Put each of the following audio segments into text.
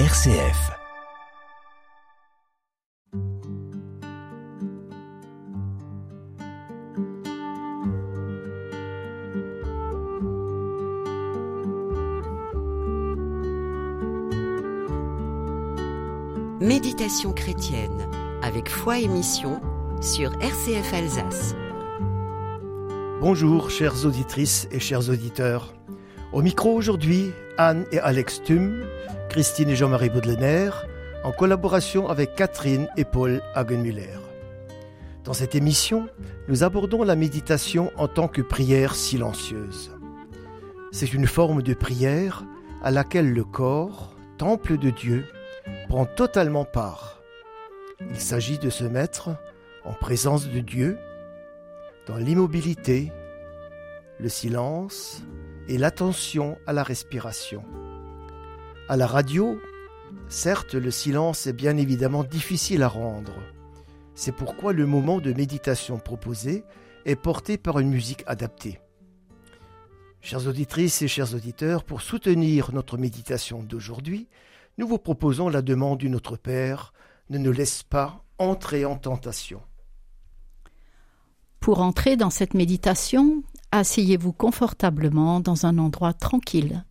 RCF. Méditation chrétienne avec foi et mission sur RCF Alsace. Bonjour chères auditrices et chers auditeurs. Au micro aujourd'hui, Anne et Alex Thum, Christine et Jean-Marie Baudelainer, en collaboration avec Catherine et Paul Hagenmüller. Dans cette émission, nous abordons la méditation en tant que prière silencieuse. C'est une forme de prière à laquelle le corps, temple de Dieu, prend totalement part. Il s'agit de se mettre en présence de Dieu, dans l'immobilité, le silence et l'attention à la respiration. À la radio, certes, le silence est bien évidemment difficile à rendre. C'est pourquoi le moment de méditation proposé est porté par une musique adaptée. Chères auditrices et chers auditeurs, pour soutenir notre méditation d'aujourd'hui, nous vous proposons la demande du Notre Père, ne nous laisse pas entrer en tentation. Pour entrer dans cette méditation, asseyez-vous confortablement dans un endroit tranquille.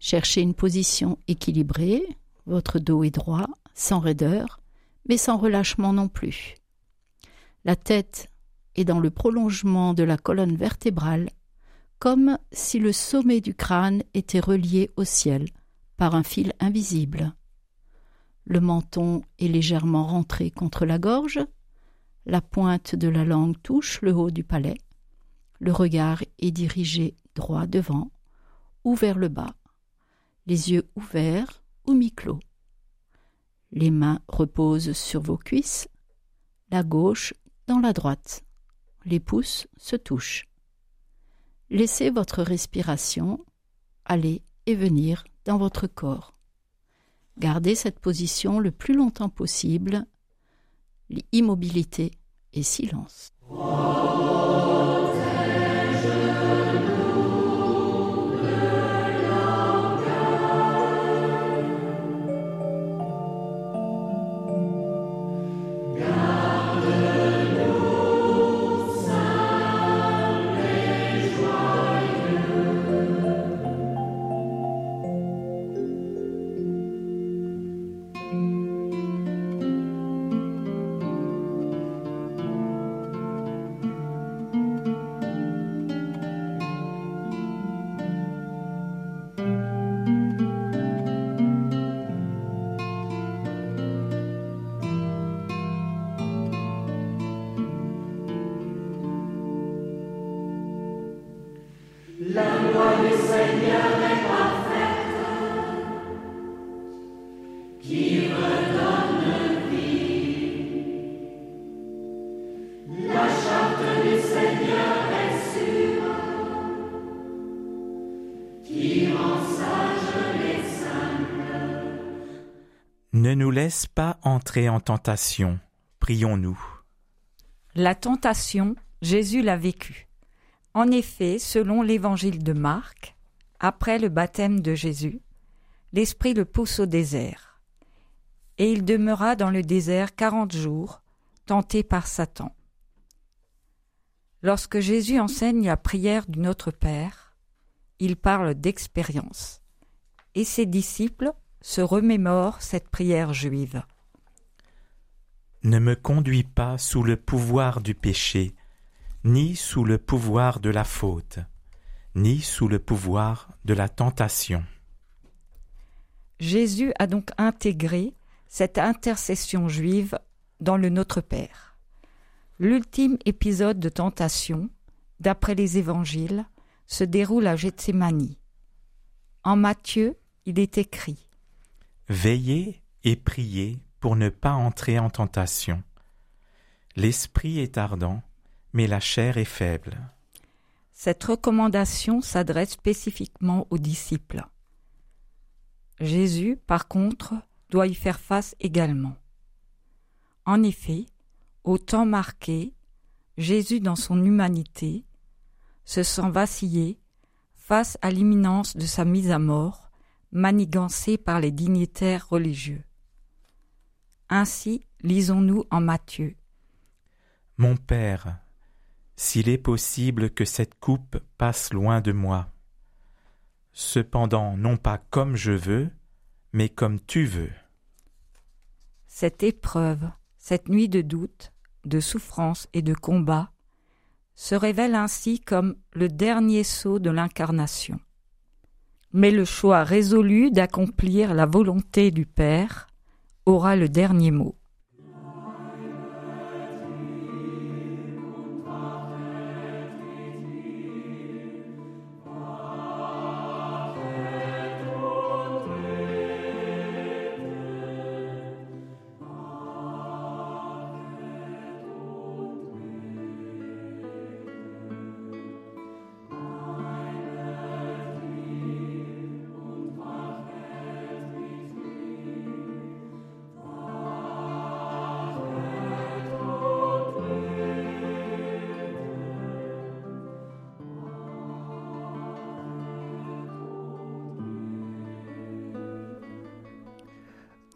Cherchez une position équilibrée, votre dos est droit, sans raideur, mais sans relâchement non plus. La tête est dans le prolongement de la colonne vertébrale, comme si le sommet du crâne était relié au ciel par un fil invisible. Le menton est légèrement rentré contre la gorge, la pointe de la langue touche le haut du palais, le regard est dirigé droit devant ou vers le bas, les yeux ouverts ou mi-clos. Les mains reposent sur vos cuisses, la gauche dans la droite. Les pouces se touchent. Laissez votre respiration aller et venir dans votre corps. Gardez cette position le plus longtemps possible, immobilité et silence. Pas entrer en tentation, prions-nous. La tentation, Jésus l'a vécue. En effet, selon l'évangile de Marc, après le baptême de Jésus, l'Esprit le pousse au désert. Et il demeura dans le désert quarante jours, tenté par Satan. Lorsque Jésus enseigne la prière du Notre Père, il parle d'expérience, et ses disciples se remémore cette prière juive. Ne me conduis pas sous le pouvoir du péché, ni sous le pouvoir de la faute, ni sous le pouvoir de la tentation. Jésus a donc intégré cette intercession juive dans le Notre Père. L'ultime épisode de tentation, d'après les évangiles, se déroule à Gethsemane. En Matthieu, il est écrit Veillez et priez pour ne pas entrer en tentation. L'esprit est ardent, mais la chair est faible. Cette recommandation s'adresse spécifiquement aux disciples. Jésus, par contre, doit y faire face également. En effet, au temps marqué, Jésus, dans son humanité, se sent vaciller face à l'imminence de sa mise à mort manigancés par les dignitaires religieux. Ainsi, lisons-nous en Matthieu. Mon Père, s'il est possible que cette coupe passe loin de moi, cependant non pas comme je veux, mais comme tu veux. Cette épreuve, cette nuit de doute, de souffrance et de combat, se révèle ainsi comme le dernier saut de l'incarnation. Mais le choix résolu d'accomplir la volonté du Père aura le dernier mot.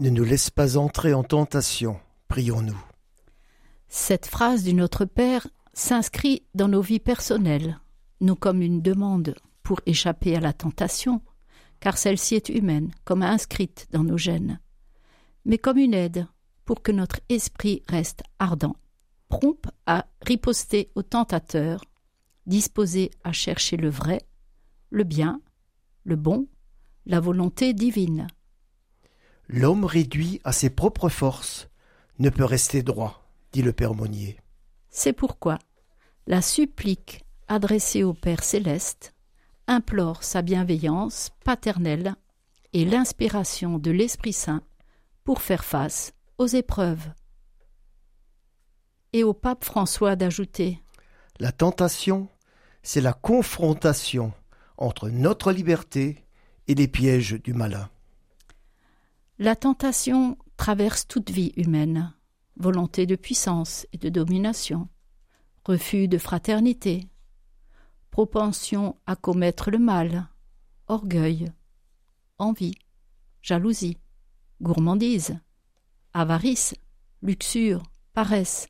Ne nous laisse pas entrer en tentation, prions-nous. Cette phrase du Notre Père s'inscrit dans nos vies personnelles, non comme une demande pour échapper à la tentation, car celle-ci est humaine, comme inscrite dans nos gènes, mais comme une aide pour que notre esprit reste ardent, prompt à riposter au tentateur, disposé à chercher le vrai, le bien, le bon, la volonté divine. L'homme réduit à ses propres forces ne peut rester droit, dit le Père Monnier. C'est pourquoi la supplique adressée au Père céleste implore sa bienveillance paternelle et l'inspiration de l'Esprit Saint pour faire face aux épreuves. Et au pape François d'ajouter La tentation, c'est la confrontation entre notre liberté et les pièges du malin. La tentation traverse toute vie humaine, volonté de puissance et de domination, refus de fraternité, propension à commettre le mal, orgueil, envie, jalousie, gourmandise, avarice, luxure, paresse.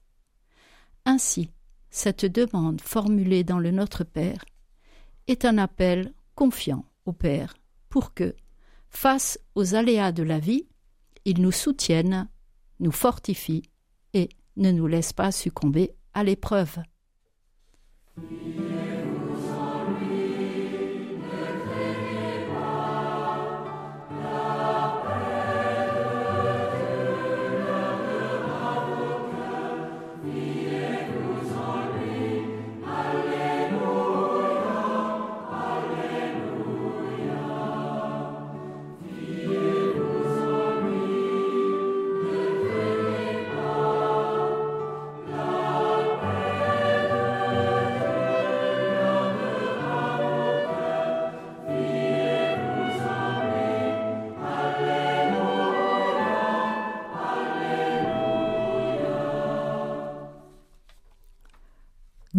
Ainsi, cette demande formulée dans le Notre Père est un appel confiant au Père pour que, face aux aléas de la vie, il nous soutienne, nous fortifie et ne nous laisse pas succomber à l'épreuve.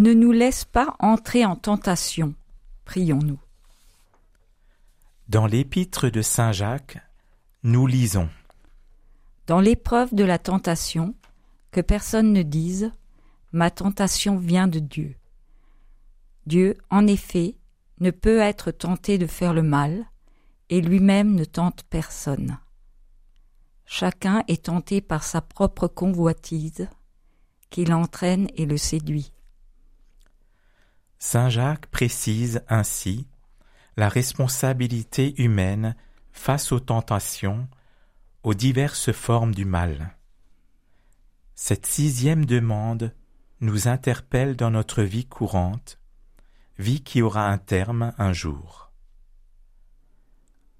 Ne nous laisse pas entrer en tentation, prions-nous. Dans l'épître de Saint Jacques, nous lisons Dans l'épreuve de la tentation, que personne ne dise Ma tentation vient de Dieu. Dieu, en effet, ne peut être tenté de faire le mal, et lui-même ne tente personne. Chacun est tenté par sa propre convoitise, qui l'entraîne et le séduit. Saint Jacques précise ainsi la responsabilité humaine face aux tentations, aux diverses formes du mal. Cette sixième demande nous interpelle dans notre vie courante, vie qui aura un terme un jour.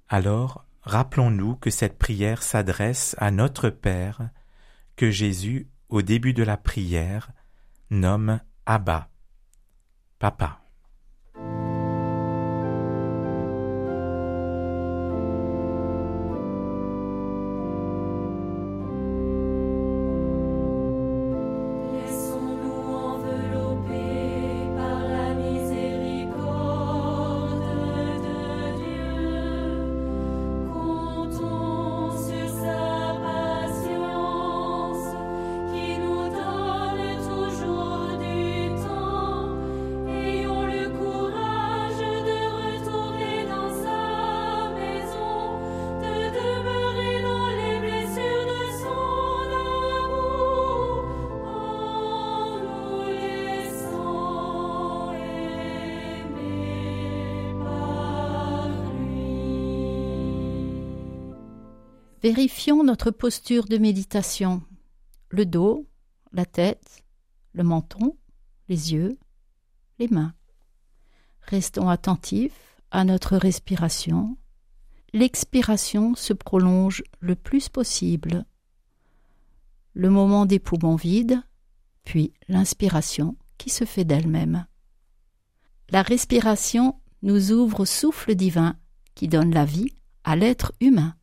Alors, rappelons-nous que cette prière s'adresse à notre Père, que Jésus, au début de la prière, nomme Abba, Papa. Vérifions notre posture de méditation. Le dos, la tête, le menton, les yeux, les mains. Restons attentifs à notre respiration. L'expiration se prolonge le plus possible. Le moment des poumons vides, puis l'inspiration qui se fait d'elle-même. La respiration nous ouvre au souffle divin qui donne la vie à l'être humain.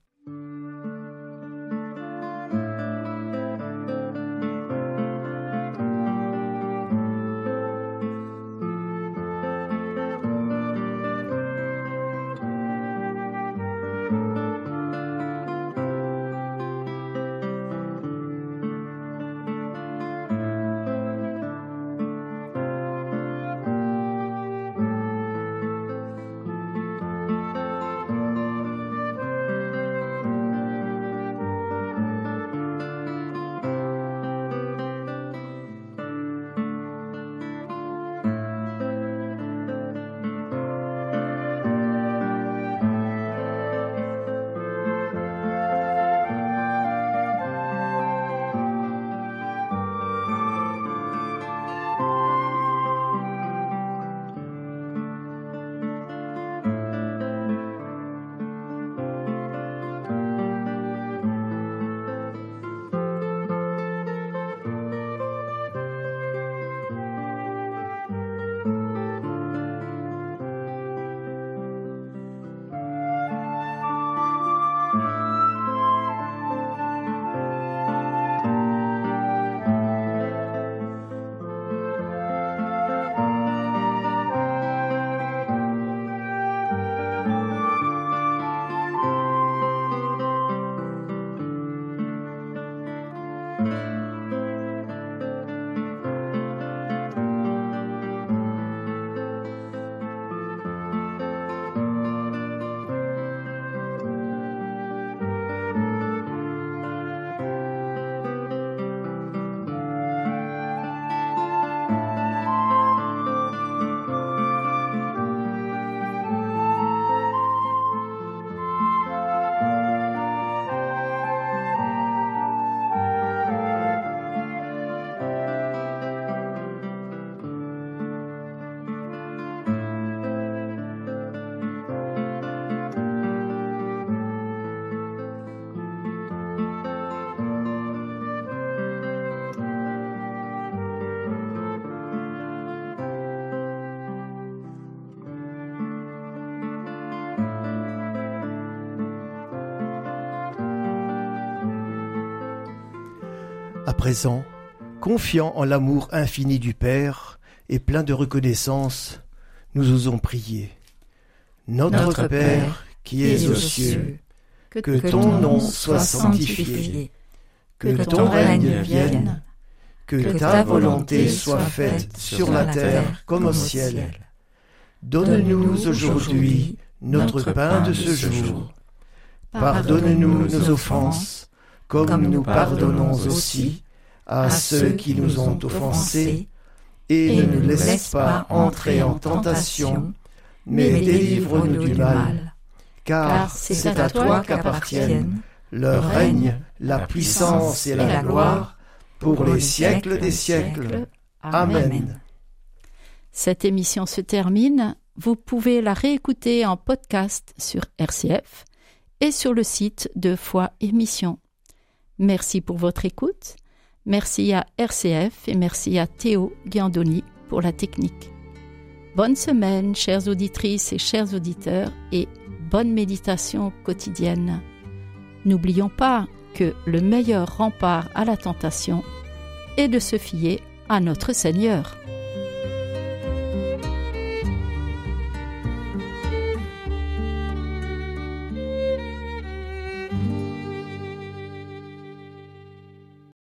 Présent, confiant en l'amour infini du Père et plein de reconnaissance, nous osons prier. Notre, Notre Père, qui es aux cieux, que ton nom soit sanctifié, que ton règne vienne, que ta volonté soit faite sur la terre comme au ciel. Donne-nous aujourd'hui notre pain de ce jour. Pardonne-nous nos offenses, comme nous pardonnons aussi à ceux qui nous ont offensés, et ne nous laisse pas entrer en tentation, mais délivre-nous du mal. Car c'est à toi qu'appartiennent le règne, la puissance et la gloire pour les siècles des siècles. Amen. Cette émission se termine. Vous pouvez la réécouter en podcast sur RCF et sur le site de Foi Émission. Merci pour votre écoute. Merci à RCF et merci à Théo Ghiandoni pour la technique. Bonne semaine, chères auditrices et chers auditeurs, et bonne méditation quotidienne. N'oublions pas que le meilleur rempart à la tentation est de se fier à notre Seigneur.